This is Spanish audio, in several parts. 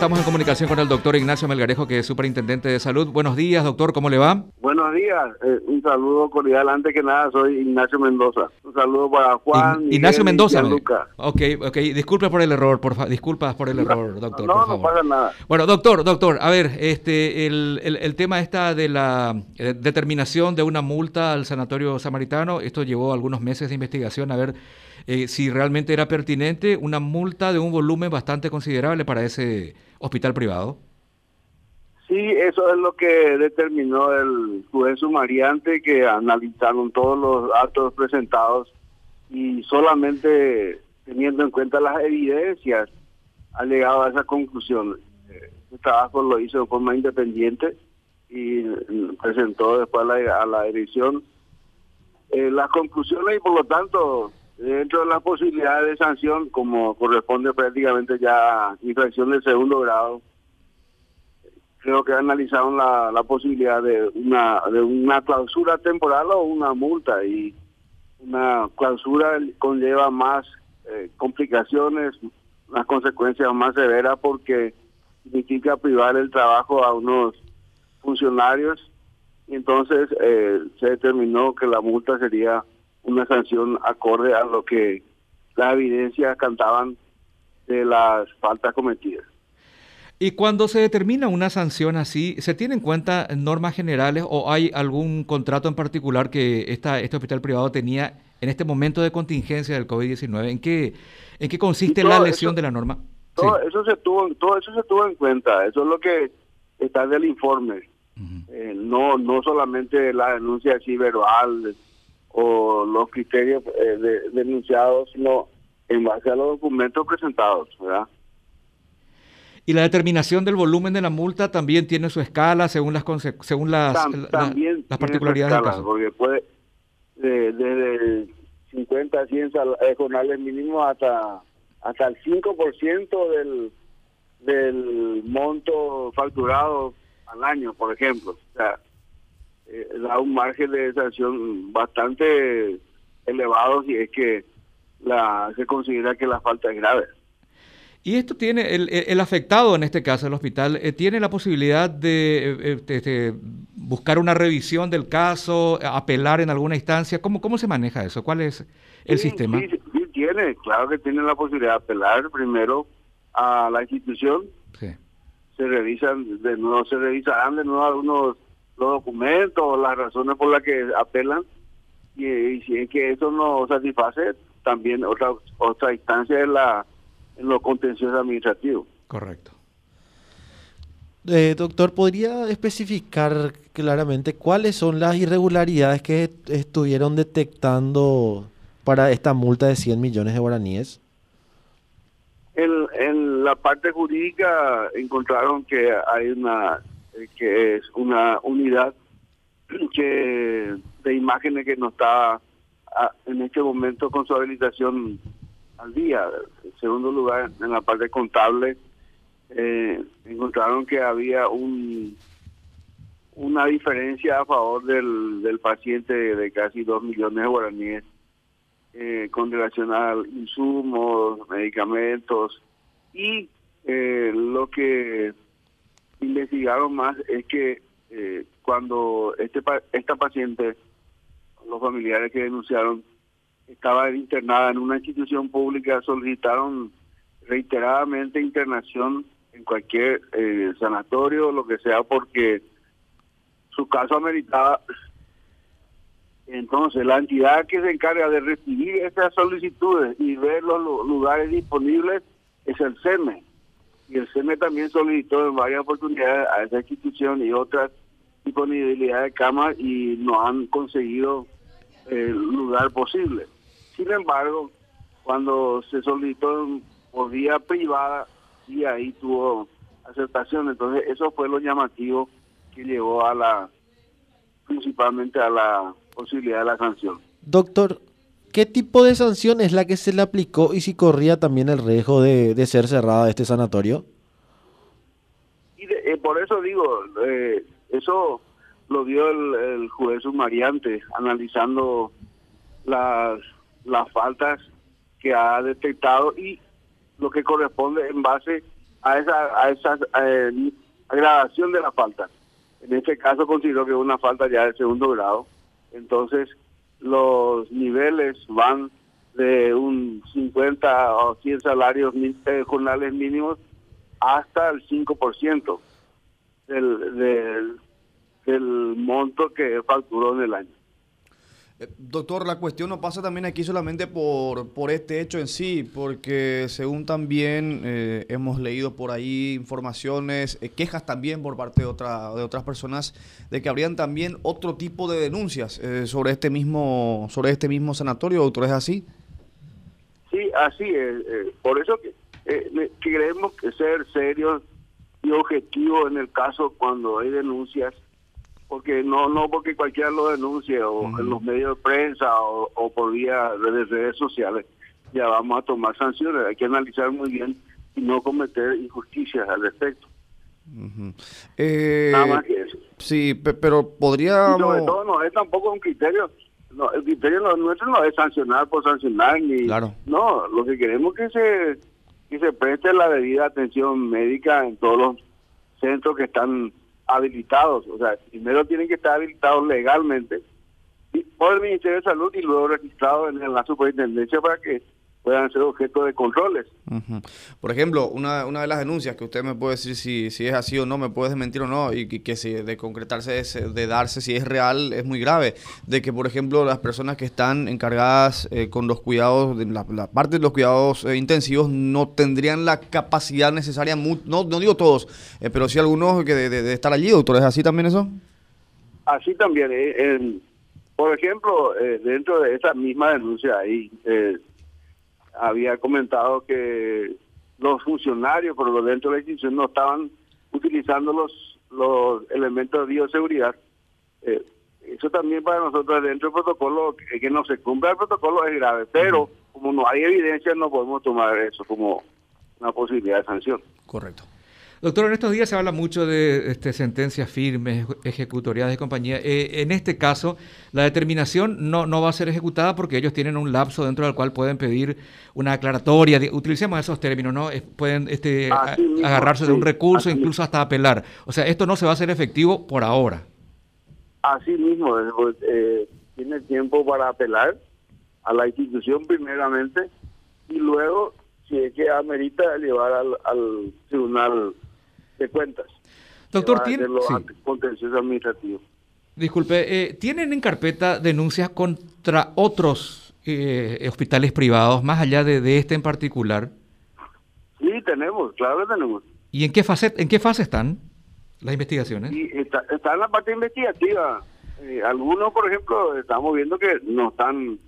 Estamos en comunicación con el doctor Ignacio Melgarejo, que es superintendente de salud. Buenos días, doctor, ¿cómo le va? Buenos días, eh, un saludo cordial. Antes que nada, soy Ignacio Mendoza. Un saludo para Juan. Ignacio Mendoza. Luca. Ok, ok, disculpe por el error, por disculpas por el error, doctor. No, no pasa nada. Bueno, doctor, doctor, a ver, este, el, el, tema está de la eh, determinación de una multa al sanatorio samaritano, esto llevó algunos meses de investigación a ver eh, si realmente era pertinente una multa de un volumen bastante considerable para ese hospital privado? Sí, eso es lo que determinó el juez sumariante que analizaron todos los actos presentados y solamente teniendo en cuenta las evidencias ha llegado a esa conclusión. Este trabajo lo hizo de forma independiente y presentó después a la, a la dirección eh, las conclusiones y por lo tanto dentro de las posibilidades de sanción, como corresponde prácticamente ya infracción de segundo grado, creo que analizaron la, la posibilidad de una, de una clausura temporal o una multa y una clausura conlleva más eh, complicaciones, unas consecuencias más severas porque significa privar el trabajo a unos funcionarios. Y entonces eh, se determinó que la multa sería una sanción acorde a lo que las evidencias cantaban de las faltas cometidas. Y cuando se determina una sanción así, ¿se tiene en cuenta normas generales o hay algún contrato en particular que esta, este hospital privado tenía en este momento de contingencia del COVID-19? ¿En qué, ¿En qué consiste la lesión de la norma? Todo, eso se tuvo, todo eso se tuvo en cuenta, eso es lo que está del informe. Eh, no no solamente la denuncia así verbal, o los criterios eh, denunciados, sino en base a los documentos presentados, ¿verdad? Y la determinación del volumen de la multa también tiene su escala según las según las, también las particularidades del caso. Porque puede desde 50 a 100 jornales mínimos hasta hasta el 5% del del monto facturado al año, por ejemplo. O sea, eh, da un margen de sanción bastante elevado si es que la se considera que la falta es grave. Y esto tiene, el, el afectado en este caso, el hospital, eh, tiene la posibilidad de, eh, buscar una revisión del caso, apelar en alguna instancia. ¿Cómo, cómo se maneja eso? ¿Cuál es el sistema? Sí, sí, tiene, claro que tiene la posibilidad de apelar primero a la institución. Se revisan, de nuevo se revisarán de nuevo algunos los documentos, las razones por las que apelan y, si es que eso no satisface, también otra otra instancia es la en lo contencioso administrativo. Correcto. Eh, doctor, ¿podría especificar claramente cuáles son las irregularidades que estuvieron detectando para esta multa de 100 millones de guaraníes? En, en la parte jurídica encontraron que hay una que es una unidad que de imágenes que no está en este momento con su habilitación al día. En segundo lugar, en la parte contable, eh, encontraron que había un una diferencia a favor del, del paciente de casi dos millones de guaraníes eh, con relación a insumos, medicamentos y eh, lo que investigaron más es que eh, cuando este esta paciente, los familiares que denunciaron, estaba internada en una institución pública, solicitaron reiteradamente internación en cualquier eh, sanatorio o lo que sea porque su caso ameritaba. Entonces, la entidad que se encarga de recibir estas solicitudes y ver los lugares disponibles es el CEME y el CEME también solicitó en varias oportunidades a esa institución y otras disponibilidad de camas y no han conseguido el lugar posible. Sin embargo, cuando se solicitó por vía privada y ahí tuvo aceptación, entonces eso fue lo llamativo que llevó a la principalmente a la posibilidad de la sanción. Doctor, ¿Qué tipo de sanción es la que se le aplicó y si corría también el riesgo de, ser cerrada este sanatorio? Y eh, por eso digo, eh, eso lo dio el, juez sumariante analizando las, las faltas que ha detectado y lo que corresponde en base a esa, a esa eh, agravación de la falta. En este caso considero que es una falta ya de segundo grado. Entonces, los niveles van de un 50 o 100 salarios eh, jornales mínimos hasta el 5% del, del, del monto que facturó en el año. Eh, doctor, la cuestión no pasa también aquí solamente por, por este hecho en sí, porque según también eh, hemos leído por ahí informaciones, eh, quejas también por parte de, otra, de otras personas, de que habrían también otro tipo de denuncias sobre este mismo sobre este mismo sanatorio, doctor, ¿es así? Sí, así es. por eso que, queremos que ser serios y objetivos en el caso cuando hay denuncias porque no no porque cualquiera lo denuncie o en los medios de prensa o, por vía de redes sociales ya vamos a tomar sanciones. Hay que analizar muy bien y no cometer injusticias al respecto. Eh, nada más que eso. sí pero podría sobre todo no es tampoco un criterio no, el criterio nuestro no es sancionar por sancionar ni claro. no lo que queremos es que se que se preste la debida atención médica en todos los centros que están habilitados, o sea, primero tienen que estar habilitados legalmente por el Ministerio de Salud y luego registrados en la superintendencia para que puedan ser objeto de controles. Por ejemplo, una, una de las denuncias que usted me puede decir si, si es así o no, me puede desmentir o no, y que, si de concretarse, de darse, si es real, es muy grave, de que, por ejemplo, las personas que están encargadas eh, con los cuidados, de la, parte de los cuidados eh, intensivos, no tendrían la capacidad necesaria, no, no digo todos, eh, pero sí algunos que de, estar allí, doctor, ¿es así también eso? Así también, por ejemplo, dentro de esa misma denuncia ahí, había comentado que los funcionarios, pero dentro de la institución, no estaban utilizando los, los elementos de bioseguridad. Eh, eso también para nosotros dentro del protocolo, que no se cumpla el protocolo es grave, pero como no hay evidencia no podemos tomar eso como una posibilidad de sanción. Correcto. Doctor, en estos días se habla mucho de este, sentencias firmes, ejecutorias de compañía. Eh, en este caso, la determinación no, no va a ser ejecutada porque ellos tienen un lapso dentro del cual pueden pedir una aclaratoria. utilicemos esos términos, ¿no? pueden este, agarrarse de un recurso, incluso hasta apelar. O sea, esto no se va a hacer efectivo por ahora. Así mismo, eh, pues, eh, tiene tiempo para apelar a la institución primeramente y luego, si es que amerita, llevar al, al tribunal de cuentas. Doctor, ¿tiene? administrativo. Disculpe, eh, ¿tienen en carpeta denuncias contra otros eh, hospitales privados, más allá de, este en particular? Sí, tenemos, claro que tenemos. ¿Y en qué fase, en qué fase están las investigaciones? Sí, está, en la parte investigativa. Eh, algunos, por ejemplo, estamos viendo que no están,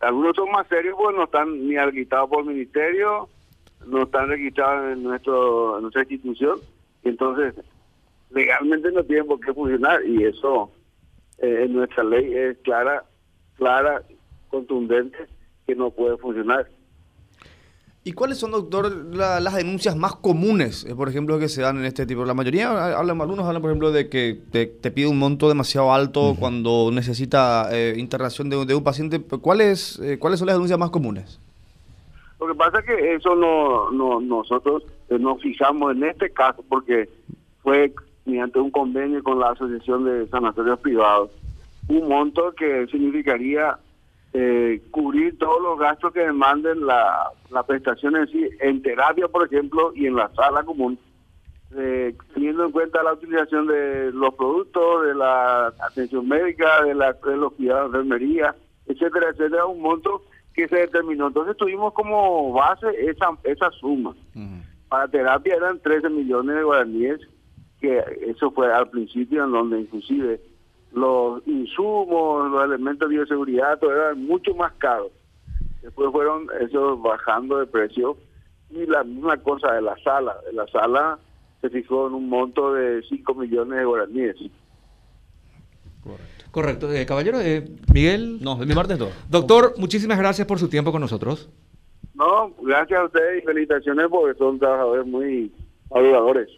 algunos son más serios porque no están ni habilitados por el ministerio, no están registrados en, nuestro, nuestra institución, entonces legalmente no tienen por qué funcionar y eso eh, en nuestra ley es clara, clara, contundente que no puede funcionar. ¿Y cuáles son, doctor, las denuncias más comunes, eh, por ejemplo, que se dan en este tipo? La mayoría hablan, algunos hablan, por ejemplo, de que te, pide un monto demasiado alto cuando necesita eh, internación de, de, un paciente. ¿Cuáles, ¿Cuáles son las denuncias más comunes? Lo que pasa es que eso no, no nosotros eh, nos fijamos en este caso porque fue mediante un convenio con la Asociación de Sanatorios Privados, un monto que significaría eh, cubrir todos los gastos que demanden la, la prestación en sí, en terapia, por ejemplo, y en la sala común, eh, teniendo en cuenta la utilización de los productos, de la atención médica, de, la, de los cuidados de enfermería, etcétera, etcétera, un monto que se determinó. Entonces tuvimos como base esa, esa suma. Para terapia eran 13 millones de guaraníes, que eso fue al principio en donde inclusive los insumos, los elementos de bioseguridad, todo eran mucho más caros. Después fueron esos bajando de precio y la misma cosa de la sala. De la sala se fijó en un monto de 5 millones de guaraníes. Correcto. Correcto. Eh, caballero, eh, Miguel. No, de mi parte todo. Doctor, muchísimas gracias por su tiempo con nosotros. No, gracias a ustedes y felicitaciones porque son trabajadores muy ayudadores.